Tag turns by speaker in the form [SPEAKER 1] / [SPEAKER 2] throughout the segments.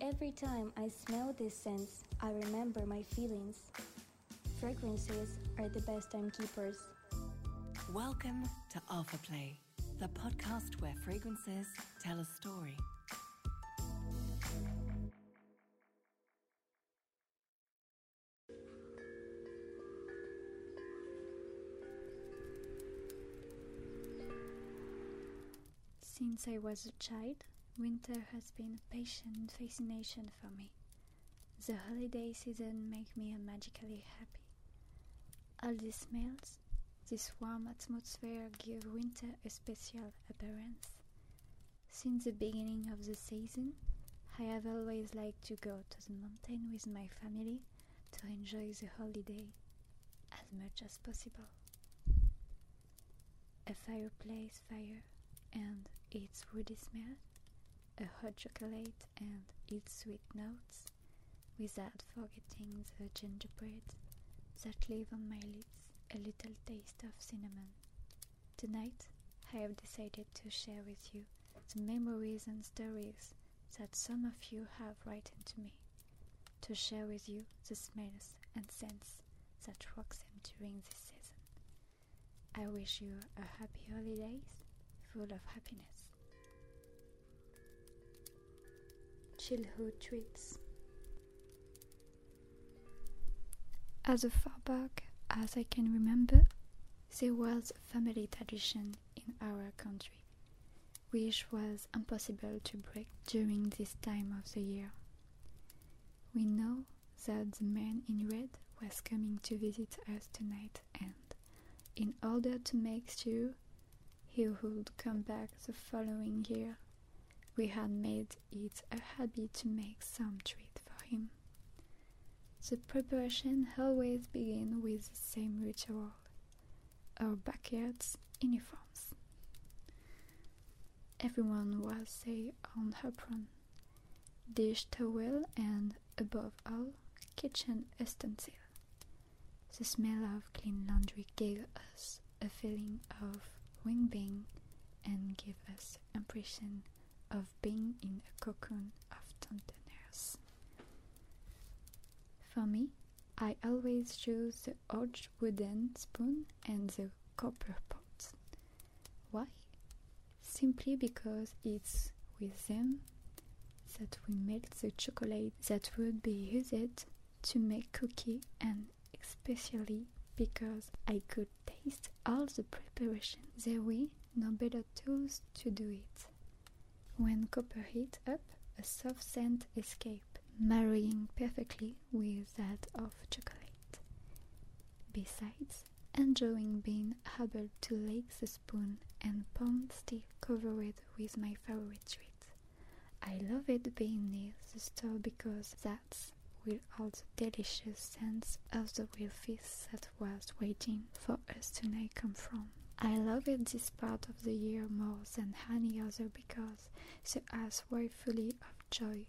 [SPEAKER 1] Every time I smell this scent, I remember my feelings. Fragrances are the best timekeepers.
[SPEAKER 2] Welcome to Alpha Play, the podcast where fragrances tell a story.
[SPEAKER 3] Since I was a child, winter has been a patient fascination for me. The holiday season makes me magically happy. All these smells, this warm atmosphere give winter a special appearance. Since the beginning of the season, I have always liked to go to the mountain with my family to enjoy the holiday as much as possible. A fireplace fire and its woody smell, a hot chocolate and its sweet notes, without forgetting the gingerbread that leave on my lips a little taste of cinnamon. Tonight, I have decided to share with you the memories and stories that some of you have written to me, to share with you the smells and scents that rock them during this season. I wish you a happy holidays full of happiness. Childhood treats. As far back as I can remember, there was a family tradition in our country, which was impossible to break during this time of the year. We know that the man in red was coming to visit us tonight, and in order to make sure he would come back the following year, we had made it a habit to make some treat for him. The preparation always began with the same ritual our backyard's uniforms. Everyone was say on apron, dish towel, and above all, kitchen utensil. The smell of clean laundry gave us a feeling of well-being and gave us impression of being in a cocoon of tenderness. For me, I always choose the old wooden spoon and the copper pot. Why? Simply because it's with them that we melt the chocolate that would be used to make cookie and especially because I could taste all the preparation. There were no better tools to do it. When copper heat up, a soft scent escaped, marrying perfectly with that of chocolate. Besides, enjoying being able to lick the spoon and palm still covered with my favorite treat. I love it being near the store because that's where all the delicious scents of the real feast that was waiting for us tonight come from. I love it this part of the year more than any other because the earth was fully of joy,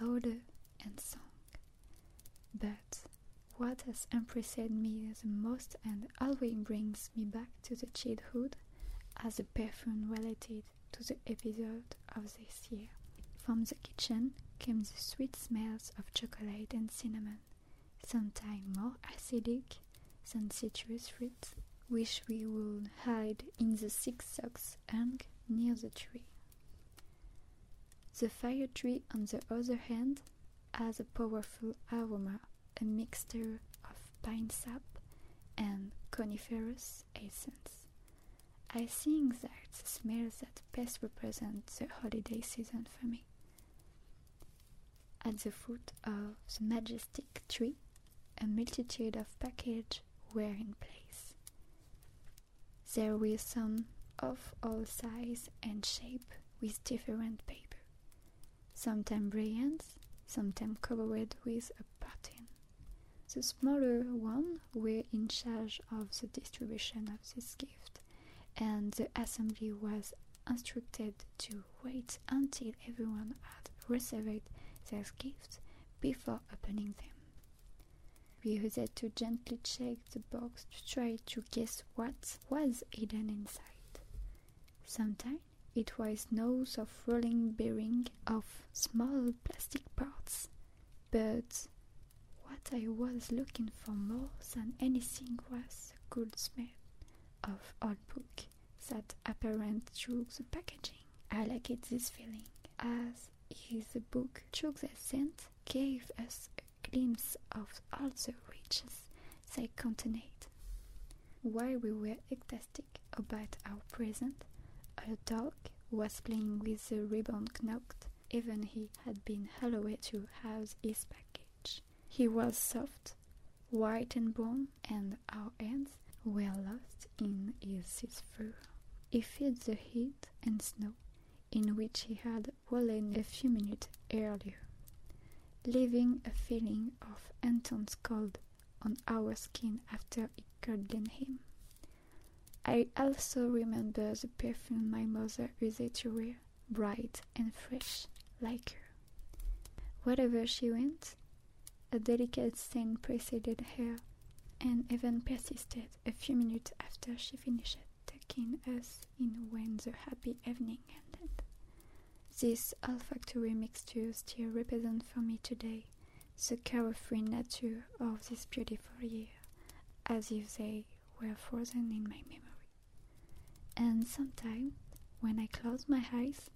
[SPEAKER 3] laughter, and song. But what has impressed me the most and always brings me back to the childhood as a perfume related to the episode of this year. From the kitchen came the sweet smells of chocolate and cinnamon, sometimes more acidic than citrus fruits, which we would hide in the thick socks hung near the tree. The fire tree, on the other hand, has a powerful aroma, a mixture of pine sap and coniferous essence. I think that the smells that best represent the holiday season for me. At the foot of the majestic tree, a multitude of packages were in place. There were some of all size and shape with different paper, sometimes brilliant, sometimes covered with a pattern. The smaller ones were in charge of the distribution of this gift, and the assembly was instructed to wait until everyone had received their gifts before opening them. We used to gently check the box to try to guess what was hidden inside. Sometimes it was nose of rolling bearing of small plastic parts. But what I was looking for more than anything was the good smell of old book that apparent through the packaging. I liked this feeling, as is the book through the scent gave us glimpse of all the riches they contained. While we were ecstatic about our present, a dog was playing with the ribbon knocked, even he had been allowed to house his package. He was soft, white and brown, and our hands were lost in his fur. He felt the heat and snow in which he had wallen a few minutes earlier, leaving a feeling of intense cold on our skin after it cuddled him. I also remember the perfume my mother used to wear, bright and fresh, like her. Wherever she went, a delicate scent preceded her and even persisted a few minutes after she finished taking us in when the happy evening This olfactory mixture still represents for me today the carefree nature of this beautiful year, as if they were frozen in my memory. And sometimes, when I close my eyes,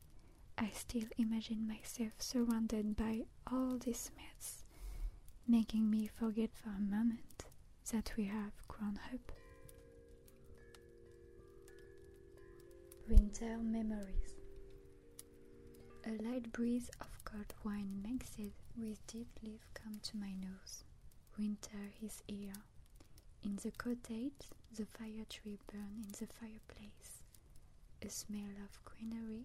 [SPEAKER 3] I still imagine myself surrounded by all these smells, making me forget for a moment that we have grown up. Winter memories. A light breeze of cold wine mixed with deep leaf come to my nose. Winter is here. In the cottage, the fire tree burn in the fireplace. A smell of greenery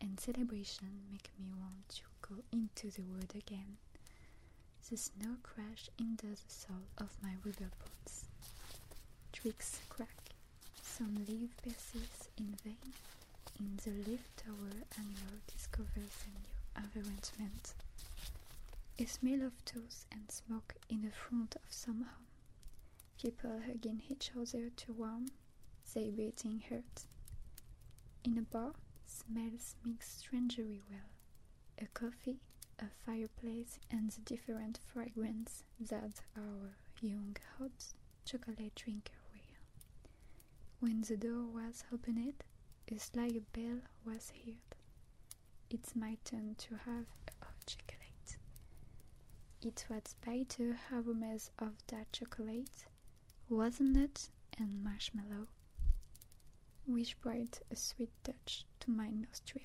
[SPEAKER 3] and celebration make me want to go into the wood again. The snow crash into the sole of my rubber boots. Twigs crack. Some leaf persist in vain. In the lift tower, animal discovers a new arrangement. A smell of toast and smoke in the front of some home. People hugging each other to warm their beating heart. In a bar, smells mix strangely well. A coffee, a fireplace, and the different fragrance that our young hot chocolate drinker wear. When the door was opened, a bell was heard. It's my turn to have a chocolate. It was bitter aromas of that chocolate walnut and marshmallow, which brought a sweet touch to my nostril.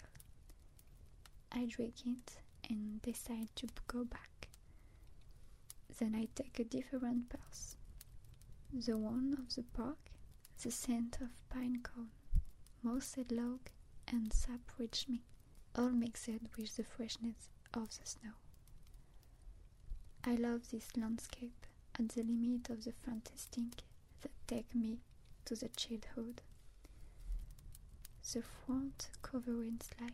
[SPEAKER 3] I drink it and decide to go back. Then I take a different path. The one of the park, the scent of pine cone, mossed log, and sap reach me, all mixed with the freshness of the snow. I love this landscape at the limit of the fantastic that take me to the childhood. The front covering slide,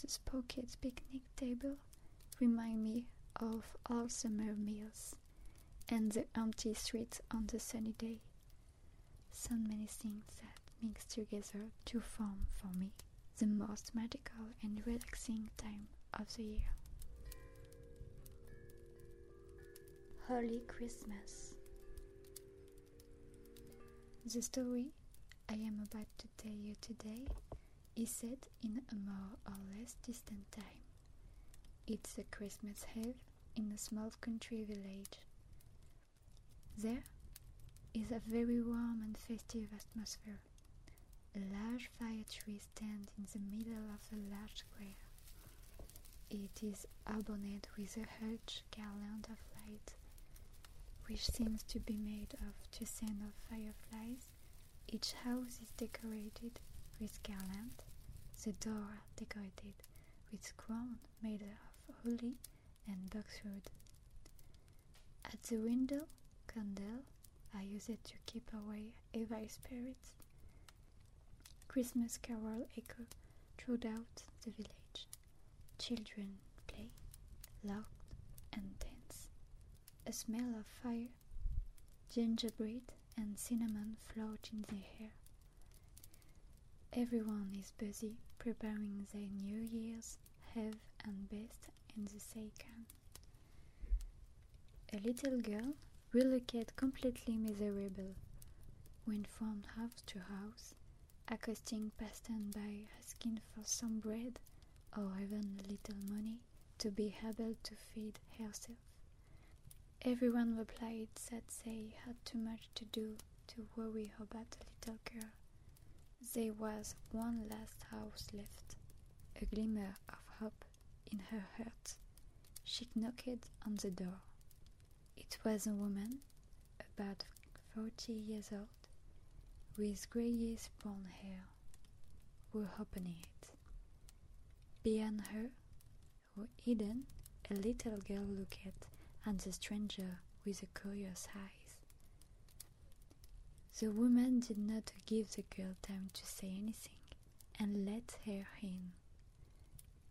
[SPEAKER 3] the spoked picnic table remind me of all summer meals and the empty streets on the sunny day. So many things mix together to form for me the most magical and relaxing time of the year. Holy Christmas. The story I am about to tell you today is set in a more or less distant time. It's a Christmas Eve in a small country village. There is a very warm and festive atmosphere. A large fire tree stands in the middle of a large square. It is adorned with a huge garland of light which seems to be made of toussaint of fireflies. Each house is decorated with garland. The door decorated with crown made of holly and boxwood. At the window, candle are used to keep away evil spirits. Christmas carol echo throughout the village. Children play, loud and dance a smell of fire, gingerbread, and cinnamon float in the air. Everyone is busy preparing their New Year's Eve and best in the second. A little girl relocated completely miserable, went from house to house, accosting passers-by asking for some bread or even a little money to be able to feed herself. Everyone replied that they had too much to do to worry about the little girl. There was one last house left, a glimmer of hope in her heart. She knocked on the door. It was a woman, about forty years old, with grayish brown hair, who opening it. Behind her, were hidden, a little girl looked at and the stranger with curious eyes. The woman did not give the girl time to say anything and let her in.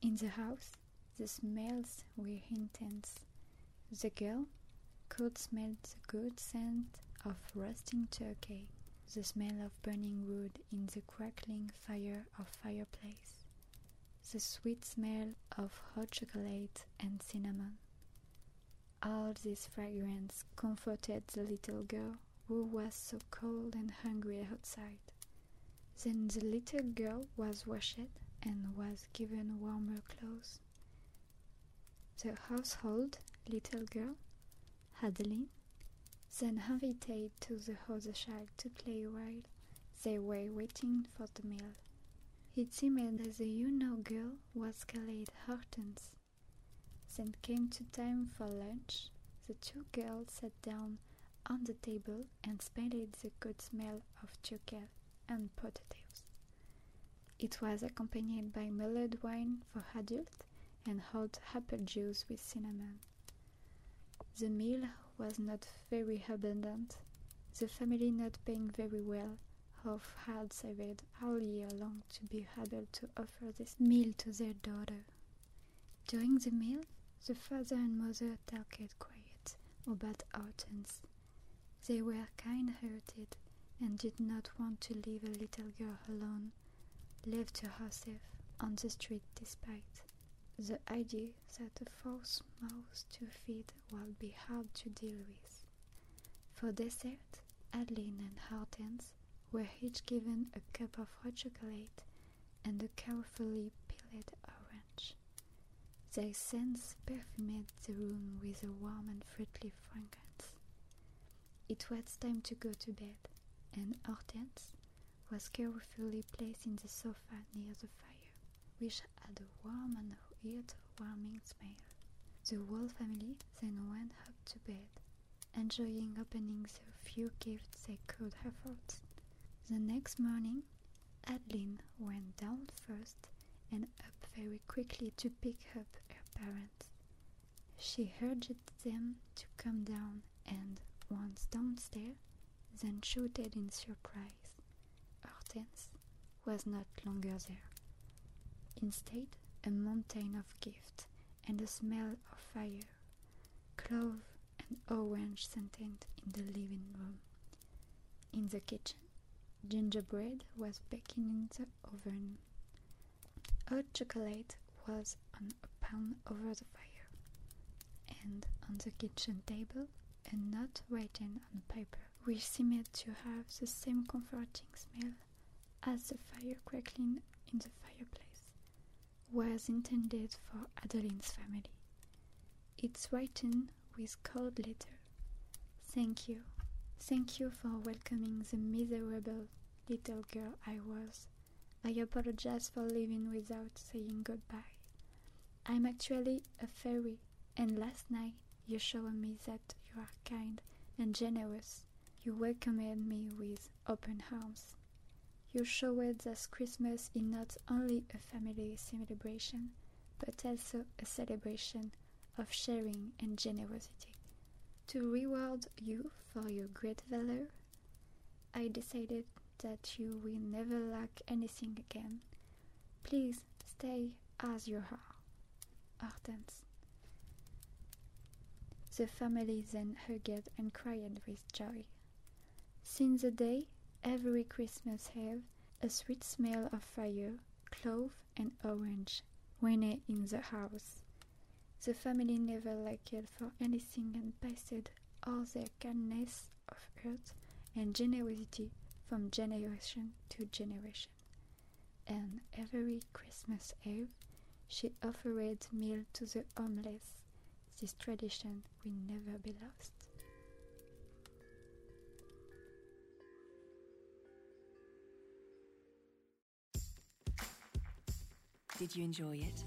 [SPEAKER 3] In the house, the smells were intense. The girl could smell the good scent of roasting turkey, the smell of burning wood in the crackling fire of fireplace, the sweet smell of hot chocolate and cinnamon. All this fragrance comforted the little girl who was so cold and hungry outside. Then the little girl was washed and was given warmer clothes. The household little girl, Adeline, then invited to the other child to play while they were waiting for the meal. It seemed that the young girl was called Hortense. Then came to time for lunch. The two girls sat down on the table and smelled the good smell of chicken and potatoes. It was accompanied by mulled wine for adults and hot apple juice with cinnamon. The meal was not very abundant, the family not paying very well off had saved all year long to be able to offer this meal to their daughter. During the meal, the father and mother talked quiet about Hortense. They were kind-hearted and did not want to leave a little girl alone, left to herself on the street despite the idea that a false mouth to feed would be hard to deal with. For dessert, Adeline and Hortense were each given a cup of hot chocolate and a carefully peeled orange. Their scents perfumed the room with a warm and fruity fragrance. It was time to go to bed, and Hortense was carefully placed in the sofa near the fire, which had a warm and heart-warming smell. The whole family then went up to bed, enjoying opening the few gifts they could afford. The next morning, Adeline went down first and up very quickly to pick up her parents. She urged them to come down and, once downstairs, then shouted in surprise. Hortense was not longer there. Instead, a mountain of gifts and the smell of fire, clove and orange scented in the living room. In the kitchen, gingerbread was baking in the oven. Hot chocolate was on a pan over the fire, and on the kitchen table a note written on paper, which seemed to have the same comforting smell as the fire crackling in the fireplace, was intended for Adeline's family. It's written with cold letter. Thank you. Thank you for welcoming the miserable little girl I was. I apologize for leaving without saying goodbye. I'm actually a fairy, and last night you showed me that you are kind and generous. You welcomed me with open arms. You showed that Christmas is not only a family celebration, but also a celebration of sharing and generosity. To reward you for your great valor, I decided that you will never lack anything again. Please stay as you are. Hortense. The family then hugged and cried with joy. Since the day, every Christmas Eve, A sweet smell of fire, clove, and orange reigned in the house. The family never lacked for anything and passed all their kindness of heart and generosity from generation to generation. And every Christmas Eve, she offered meal to the homeless. This tradition will never be lost.
[SPEAKER 2] Did you enjoy it?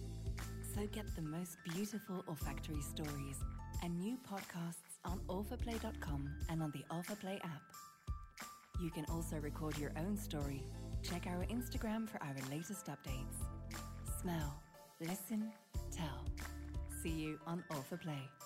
[SPEAKER 2] So get the most beautiful olfactory stories and new podcasts on authorplay.com and on the Authorplay app. You can also record your own story. Check our Instagram for our latest updates. Smell, listen, tell. See you on Authorplay.